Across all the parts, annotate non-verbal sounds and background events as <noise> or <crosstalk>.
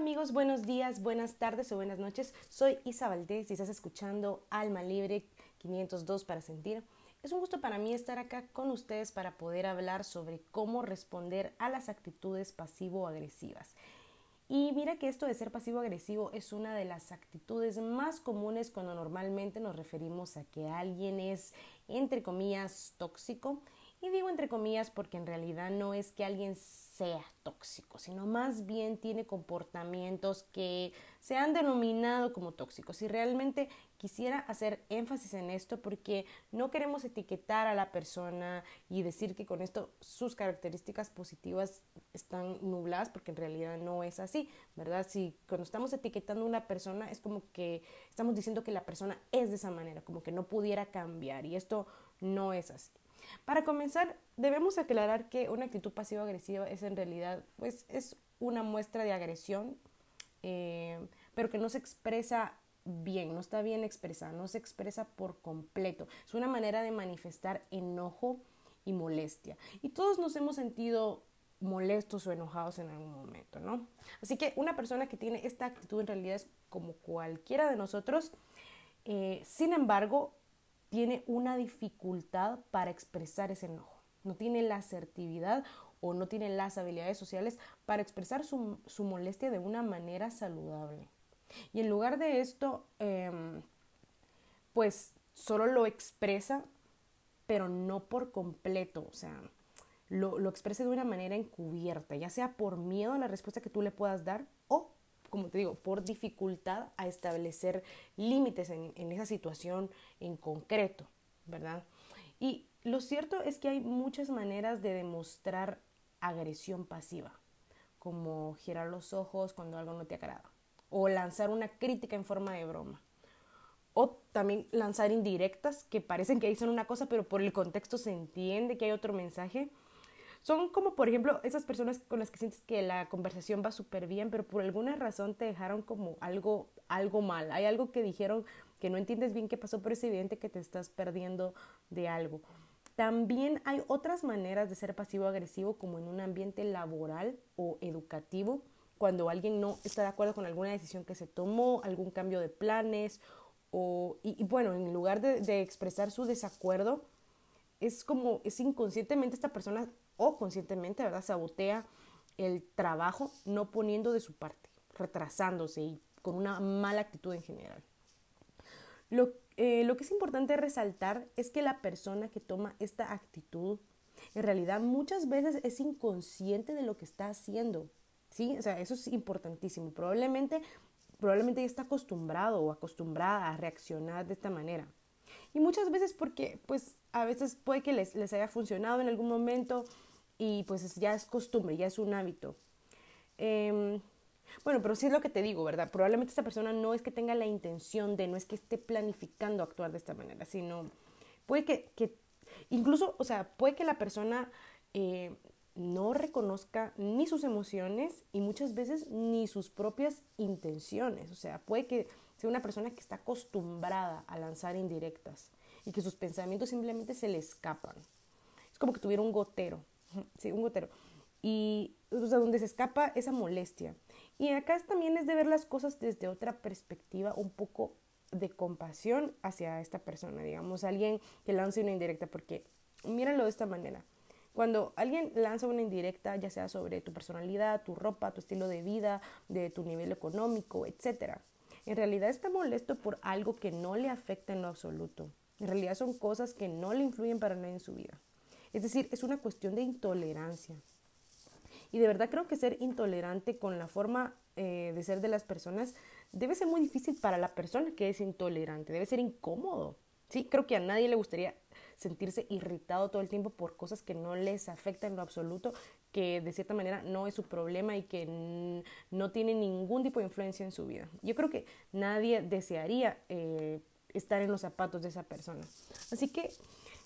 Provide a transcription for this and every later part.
amigos, buenos días, buenas tardes o buenas noches. Soy Isa Valdés y estás escuchando Alma Libre 502 para sentir. Es un gusto para mí estar acá con ustedes para poder hablar sobre cómo responder a las actitudes pasivo-agresivas. Y mira que esto de ser pasivo-agresivo es una de las actitudes más comunes cuando normalmente nos referimos a que alguien es, entre comillas, tóxico y digo entre comillas porque en realidad no es que alguien sea tóxico, sino más bien tiene comportamientos que se han denominado como tóxicos. Y realmente quisiera hacer énfasis en esto porque no queremos etiquetar a la persona y decir que con esto sus características positivas están nubladas porque en realidad no es así, ¿verdad? Si cuando estamos etiquetando a una persona es como que estamos diciendo que la persona es de esa manera, como que no pudiera cambiar y esto no es así. Para comenzar, debemos aclarar que una actitud pasivo-agresiva es en realidad, pues, es una muestra de agresión, eh, pero que no se expresa bien, no está bien expresada, no se expresa por completo. Es una manera de manifestar enojo y molestia. Y todos nos hemos sentido molestos o enojados en algún momento, ¿no? Así que una persona que tiene esta actitud en realidad es como cualquiera de nosotros. Eh, sin embargo, tiene una dificultad para expresar ese enojo. No tiene la asertividad o no tiene las habilidades sociales para expresar su, molestia de una manera saludable. Y en lugar de esto, em, pues solo lo expresa, pero no por completo, o sea, lo, lo expresa de una manera encubierta, ya sea por miedo a la respuesta que tú le puedas dar como te digo, por dificultad a establecer límites en, esa situación en concreto, ¿verdad? Y lo cierto es que hay muchas maneras de demostrar agresión pasiva, como girar los ojos cuando algo no te agrada, o lanzar una crítica en forma de broma, o también lanzar indirectas que parecen que dicen una cosa, pero por el contexto se entiende que hay otro mensaje, son como, por ejemplo, esas personas con las que sientes que la conversación va súper bien, pero por alguna razón te dejaron como algo, algo mal. Hay algo que dijeron que no entiendes bien qué pasó, pero es evidente que te estás perdiendo de algo. También hay otras maneras de ser pasivo-agresivo, como en un ambiente laboral o educativo, cuando alguien no está de acuerdo con alguna decisión que se tomó, algún cambio de planes, o, y, bueno, en lugar de, de expresar su desacuerdo, es como, es inconscientemente esta persona o conscientemente, ¿verdad? Sabotea el trabajo no poniendo de su parte, retrasándose y con una mala actitud en general. Lo, eh, lo que es importante resaltar es que la persona que toma esta actitud en realidad muchas veces es inconsciente de lo que está haciendo. ¿sí? O sea, eso es importantísimo. Probablemente, probablemente ya está acostumbrado o acostumbrada a reaccionar de esta manera. Y muchas veces porque, pues, a veces puede que les, les haya funcionado en algún momento y pues ya es costumbre, ya es un hábito. Em, bueno, pero sí es lo que te digo, ¿verdad? Probablemente esta persona no es que tenga la intención de, no es que esté planificando actuar de esta manera, sino puede que, incluso, o sea, puede que la persona eh, no reconozca ni sus emociones y muchas veces ni sus propias intenciones. O sea, puede que sea una persona que está acostumbrada a lanzar indirectas y que sus pensamientos simplemente se le escapan. Es como que tuviera un gotero <laughs> sí, un gotero. Y, o sea, donde se escapa esa molestia. Y acá también es de ver las cosas desde otra perspectiva, un poco de compasión hacia esta persona, digamos, alguien que lance una indirecta, porque míralo de esta manera. Cuando alguien lanza una indirecta, ya sea sobre tu personalidad, tu ropa, tu estilo de vida, de tu nivel económico, etc., en realidad está molesto por algo que no le afecta en lo absoluto. En realidad son cosas que no le influyen para nada en su vida. Es decir, es una cuestión de intolerancia. Y de verdad creo que ser intolerante con la forma eh, de ser de las personas debe ser muy difícil para la persona que es intolerante, debe ser incómodo. Sí, creo que a nadie le gustaría sentirse irritado todo el tiempo por cosas que no les afectan en lo absoluto, que de cierta manera no es su problema y que no tiene ningún tipo de influencia en su vida. Yo creo que nadie desearía eh, estar en los zapatos de esa persona. Así que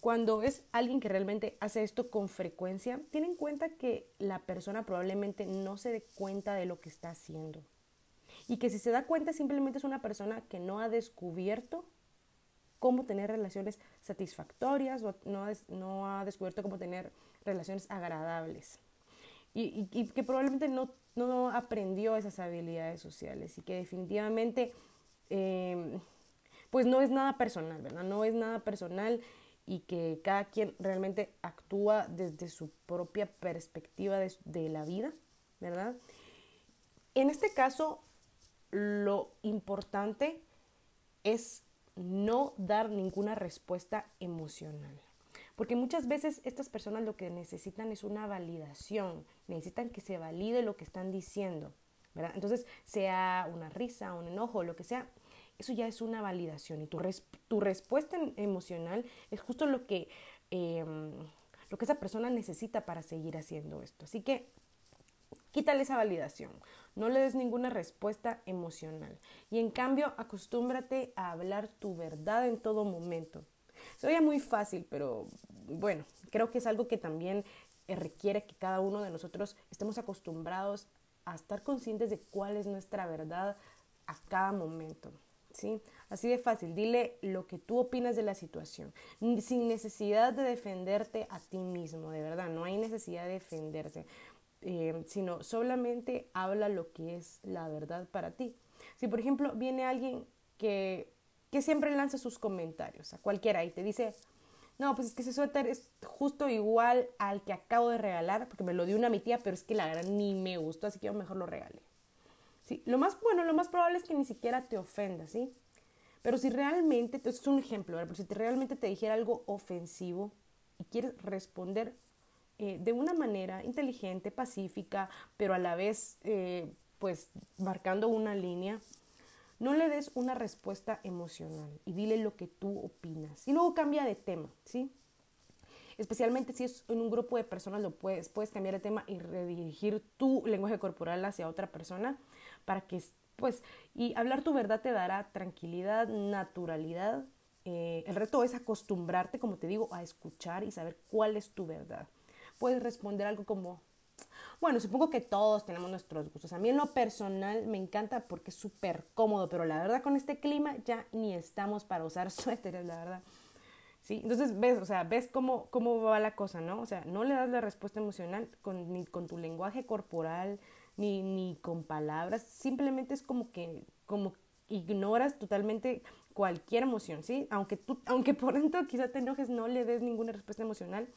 cuando es alguien que realmente hace esto con frecuencia, tiene en cuenta que la persona probablemente no se dé cuenta de lo que está haciendo. Y que si se da cuenta simplemente es una persona que no ha descubierto cómo tener relaciones satisfactorias o no, no ha descubierto cómo tener relaciones agradables. Y, y, que probablemente no, no aprendió esas habilidades sociales y que definitivamente em, pues no es nada personal, ¿verdad? No es nada personal y que cada quien realmente actúa desde su propia perspectiva de, la vida, ¿verdad? En este caso, lo importante es no dar ninguna respuesta emocional. Porque muchas veces estas personas lo que necesitan es una validación, necesitan que se valide lo que están diciendo, ¿verdad? Entonces, sea una risa, un enojo, lo que sea, eso ya es una validación y tu, tu respuesta emocional es justo lo que, em, lo que esa persona necesita para seguir haciendo esto. Así que quítale esa validación, no le des ninguna respuesta emocional y en cambio acostúmbrate a hablar tu verdad en todo momento. Se oye muy fácil, pero bueno, creo que es algo que también eh, requiere que cada uno de nosotros estemos acostumbrados a estar conscientes de cuál es nuestra verdad a cada momento. ¿Sí? Así de fácil, dile lo que tú opinas de la situación, sin necesidad de defenderte a ti mismo, de verdad, no hay necesidad de defenderse, eh, sino solamente habla lo que es la verdad para ti. Si por ejemplo viene alguien que que siempre lanza sus comentarios a cualquiera y te dice, no, pues es que ese suéter es justo igual al que acabo de regalar, porque me lo dio una mi tía, pero es que la verdad ni me gustó, así que yo mejor lo regalé. Lo más bueno, lo más probable es que ni siquiera te ofenda, ¿sí? Pero si realmente, esto es un ejemplo, pero si realmente te dijera algo ofensivo y quieres responder eh, de una manera inteligente, pacífica, pero a la vez, eh, pues, marcando una línea, no le des una respuesta emocional y dile lo que tú opinas. Y luego cambia de tema, ¿sí? Especialmente si es en un grupo de personas, lo puedes, puedes cambiar de tema y redirigir tu lenguaje corporal hacia otra persona para que, pues, y hablar tu verdad te dará tranquilidad, naturalidad. Eh, el reto es acostumbrarte, como te digo, a escuchar y saber cuál es tu verdad. Puedes responder algo como, bueno, supongo que todos tenemos nuestros gustos. A mí en lo personal me encanta porque es súper cómodo, pero la verdad con este clima ya ni estamos para usar <laughs> suéteres, la verdad. ¿Sí? Entonces ves, o sea, ves cómo, cómo va la cosa, ¿no? O sea, no le das la respuesta emocional con, ni con tu lenguaje corporal, ni, ni con palabras, simplemente es como que, como ignoras totalmente cualquier emoción, ¿sí? Aunque tú, aunque por dentro quizá te enojes, no le des ninguna respuesta emocional,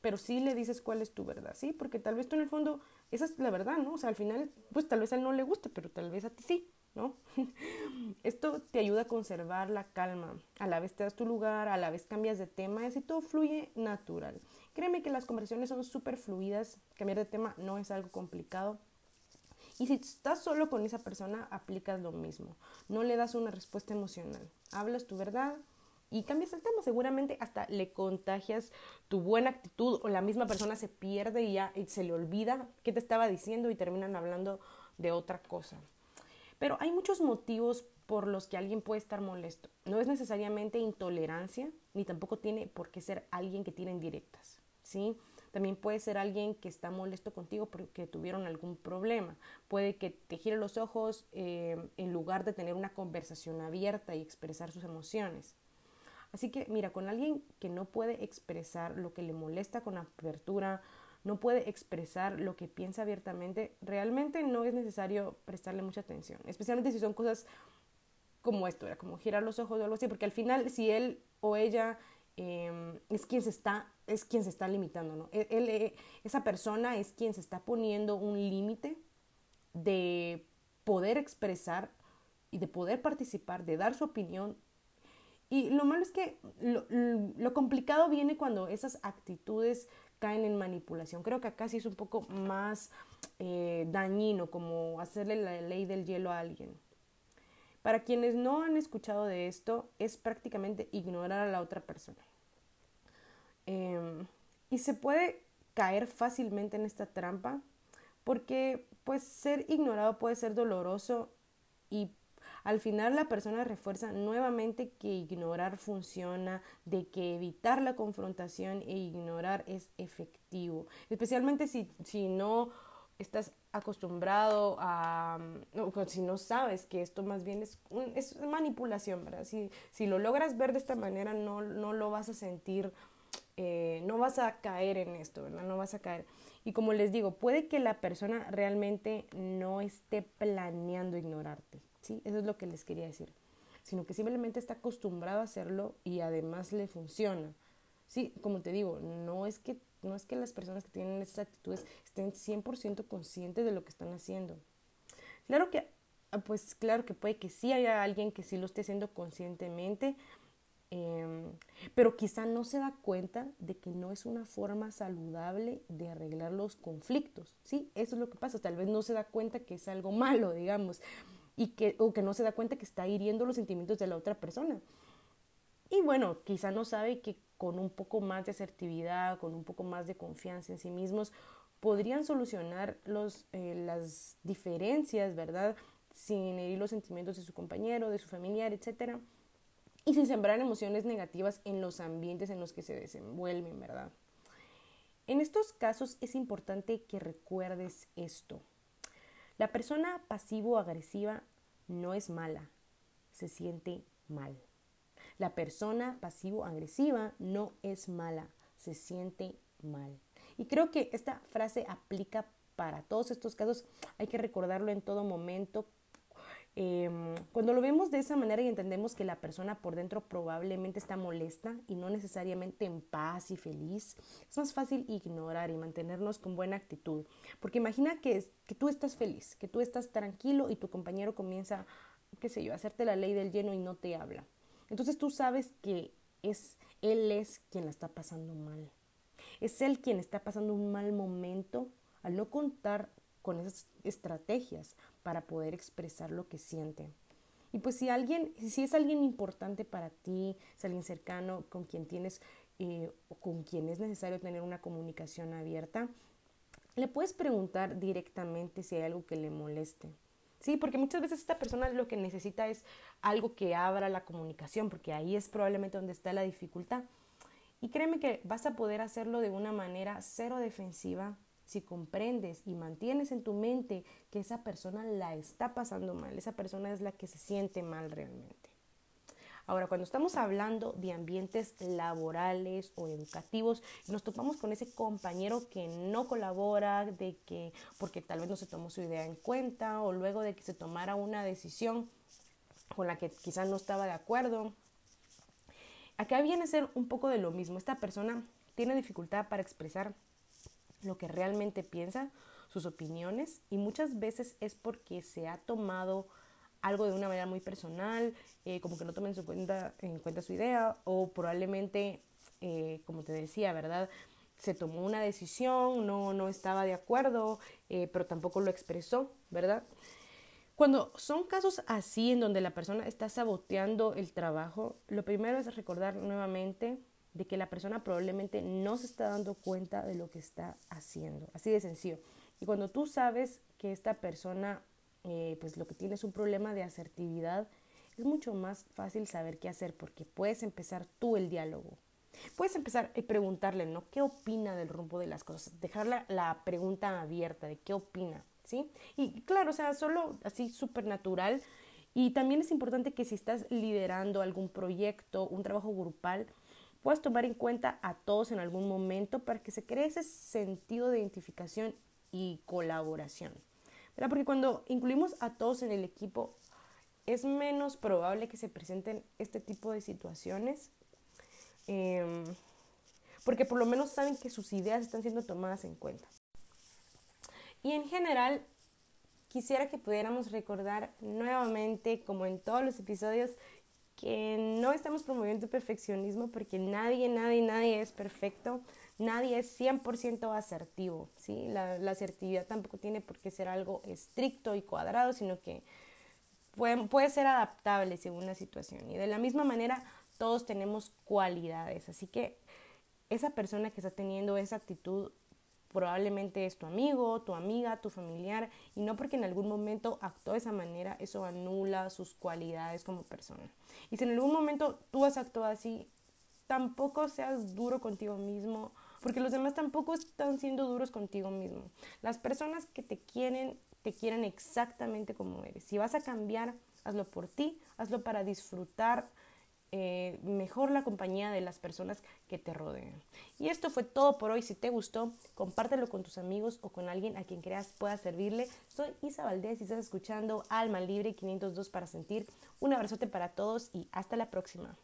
pero sí le dices cuál es tu verdad, ¿sí? Porque tal vez tú en el fondo, esa es la verdad, ¿no? O sea, al final, pues tal vez a él no le guste, pero tal vez a ti sí, ¿no? <laughs> Esto te ayuda a conservar la calma, a la vez te das tu lugar, a la vez cambias de tema, y todo fluye natural. Créeme que las conversaciones son súper fluidas, cambiar de tema no es algo complicado. Y si estás solo con esa persona, aplicas lo mismo. No le das una respuesta emocional. Hablas tu verdad, y cambias el tema. Seguramente hasta le contagias tu buena actitud o la misma persona se pierde y ya se le olvida qué te estaba diciendo y terminan hablando de otra cosa. Pero hay muchos motivos por los que alguien puede estar molesto. No es necesariamente intolerancia, ni tampoco tiene por qué ser alguien que tiene indirectas, ¿sí? También puede ser alguien que está molesto contigo porque tuvieron algún problema. Puede que te gire los ojos eh, en lugar de tener una conversación abierta y expresar sus emociones. Así que mira, con alguien que no puede expresar lo que le molesta con apertura, no puede expresar lo que piensa abiertamente, realmente no es necesario prestarle mucha atención, especialmente si son cosas como esto, como girar los ojos o algo así, porque al final si él o ella em, es quien se está es quien se está limitando, ¿no? E, eh, esa persona es quien se está poniendo un límite de poder expresar y de poder participar, de dar su opinión y lo malo es que lo, complicado viene cuando esas actitudes caen en manipulación. Creo que acá sí es un poco más eh, dañino, como hacerle la ley del hielo a alguien. Para quienes no han escuchado de esto, es prácticamente ignorar a la otra persona. Em, y se puede caer fácilmente en esta trampa porque pues ser ignorado puede ser doloroso y al final la persona refuerza nuevamente que ignorar funciona, de que evitar la confrontación e ignorar es efectivo, especialmente si, si no estás acostumbrado a, no, si no sabes que esto más bien es, es manipulación, ¿verdad? Si, si lo logras ver de esta manera, no, no lo vas a sentir, eh, no vas a caer en esto, ¿verdad? No vas a caer. Y como les digo, puede que la persona realmente no esté planeando ignorarte, ¿sí? Eso es lo que les quería decir. Sino que simplemente está acostumbrado a hacerlo y además le funciona. Sí, como te digo, no es que, no es que las personas que tienen esas actitudes estén 100% conscientes de lo que están haciendo. Claro que, ah, pues claro que puede que sí haya alguien que sí lo esté haciendo conscientemente, Em, pero quizá no se da cuenta de que no es una forma saludable de arreglar los conflictos, ¿sí? Eso es lo que pasa, tal vez no se da cuenta que es algo malo, digamos, y que, o que no se da cuenta que está hiriendo los sentimientos de la otra persona. Y bueno, quizá no sabe que con un poco más de asertividad, con un poco más de confianza en sí mismos, podrían solucionar los, eh, las diferencias, ¿verdad? Sin herir los sentimientos de su compañero, de su familiar, etcétera y sin sembrar emociones negativas en los ambientes en los que se desenvuelven, ¿verdad? En estos casos es importante que recuerdes esto. La persona pasivo-agresiva no es mala, se siente mal. La persona pasivo-agresiva no es mala, se siente mal. Y creo que esta frase aplica para todos estos casos. Hay que recordarlo en todo momento Em, cuando lo vemos de esa manera y entendemos que la persona por dentro probablemente está molesta y no necesariamente en paz y feliz, es más fácil ignorar y mantenernos con buena actitud. Porque imagina que, que tú estás feliz, que tú estás tranquilo y tu compañero comienza, qué sé yo, a hacerte la ley del lleno y no te habla. Entonces tú sabes que es, él es quien la está pasando mal. Es él quien está pasando un mal momento al no contar con esas estrategias para poder expresar lo que siente. Y pues si alguien, si es alguien importante para ti, es alguien cercano con quien tienes eh, o con quien es necesario tener una comunicación abierta, le puedes preguntar directamente si hay algo que le moleste. Sí, porque muchas veces esta persona lo que necesita es algo que abra la comunicación, porque ahí es probablemente donde está la dificultad. Y créeme que vas a poder hacerlo de una manera cero defensiva, si comprendes y mantienes en tu mente que esa persona la está pasando mal, esa persona es la que se siente mal realmente. Ahora, cuando estamos hablando de ambientes laborales o educativos, nos topamos con ese compañero que no colabora, de que porque tal vez no se tomó su idea en cuenta o luego de que se tomara una decisión con la que quizás no estaba de acuerdo. Acá viene a ser un poco de lo mismo. Esta persona tiene dificultad para expresar lo que realmente piensa, sus opiniones y muchas veces es porque se ha tomado algo de una manera muy personal, eh, como que no tomen en cuenta, en cuenta su idea o probablemente, eh, como te decía, ¿verdad? Se tomó una decisión, no, no estaba de acuerdo, eh, pero tampoco lo expresó, ¿verdad? Cuando son casos así en donde la persona está saboteando el trabajo, lo primero es recordar nuevamente de que la persona probablemente no se está dando cuenta de lo que está haciendo. Así de sencillo. Y cuando tú sabes que esta persona, eh, pues lo que tiene es un problema de asertividad, es mucho más fácil saber qué hacer porque puedes empezar tú el diálogo. Puedes empezar a preguntarle, ¿no? ¿Qué opina del rumbo de las cosas? Dejar la, la pregunta abierta de qué opina, ¿sí? Y claro, o sea, solo así súper natural. Y también es importante que si estás liderando algún proyecto, un trabajo grupal, puedas tomar en cuenta a todos en algún momento para que se cree ese sentido de identificación y colaboración. ¿verdad? Porque cuando incluimos a todos en el equipo, es menos probable que se presenten este tipo de situaciones, em, porque por lo menos saben que sus ideas están siendo tomadas en cuenta. Y en general, quisiera que pudiéramos recordar nuevamente, como en todos los episodios, que no estamos promoviendo perfeccionismo porque nadie, nadie, nadie es perfecto, nadie es 100% asertivo, ¿sí? La, la, asertividad tampoco tiene por qué ser algo estricto y cuadrado, sino que puede, puede ser adaptable según la situación. Y de la misma manera, todos tenemos cualidades, así que esa persona que está teniendo esa actitud probablemente es tu amigo, tu amiga, tu familiar, y no porque en algún momento actuó de esa manera, eso anula sus cualidades como persona. Y si en algún momento tú has actuado así, tampoco seas duro contigo mismo, porque los demás tampoco están siendo duros contigo mismo. Las personas que te quieren, te quieren exactamente como eres. Si vas a cambiar, hazlo por ti, hazlo para disfrutar eh, mejor la compañía de las personas que te rodean. Y esto fue todo por hoy. Si te gustó, compártelo con tus amigos o con alguien a quien creas pueda servirle. Soy Isa Valdés y estás escuchando Alma Libre 502 para sentir. Un abrazote para todos y hasta la próxima.